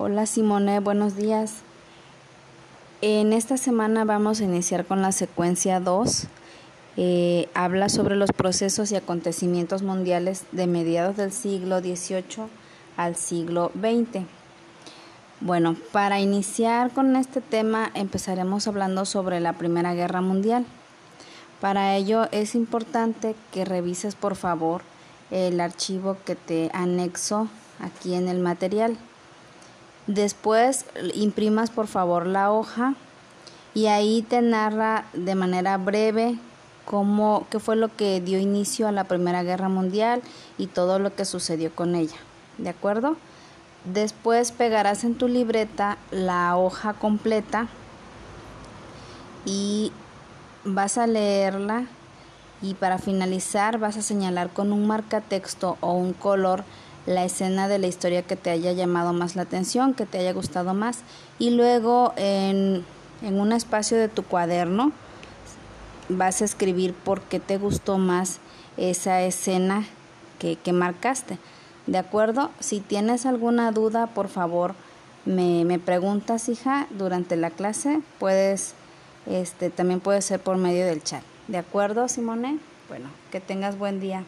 Hola Simone, buenos días. En esta semana vamos a iniciar con la secuencia 2. Eh, habla sobre los procesos y acontecimientos mundiales de mediados del siglo XVIII al siglo XX. Bueno, para iniciar con este tema empezaremos hablando sobre la Primera Guerra Mundial. Para ello es importante que revises por favor el archivo que te anexo aquí en el material. Después imprimas por favor la hoja y ahí te narra de manera breve cómo, qué fue lo que dio inicio a la Primera Guerra Mundial y todo lo que sucedió con ella. ¿De acuerdo? Después pegarás en tu libreta la hoja completa y vas a leerla y para finalizar vas a señalar con un marcatexto o un color la escena de la historia que te haya llamado más la atención, que te haya gustado más. Y luego en, un espacio de tu cuaderno vas a escribir por qué te gustó más esa escena que, marcaste. ¿De acuerdo? Si tienes alguna duda, por favor, me, me, preguntas, hija, durante la clase. Puedes, este, también puede ser por medio del chat. ¿De acuerdo, Simone? Bueno, que tengas buen día.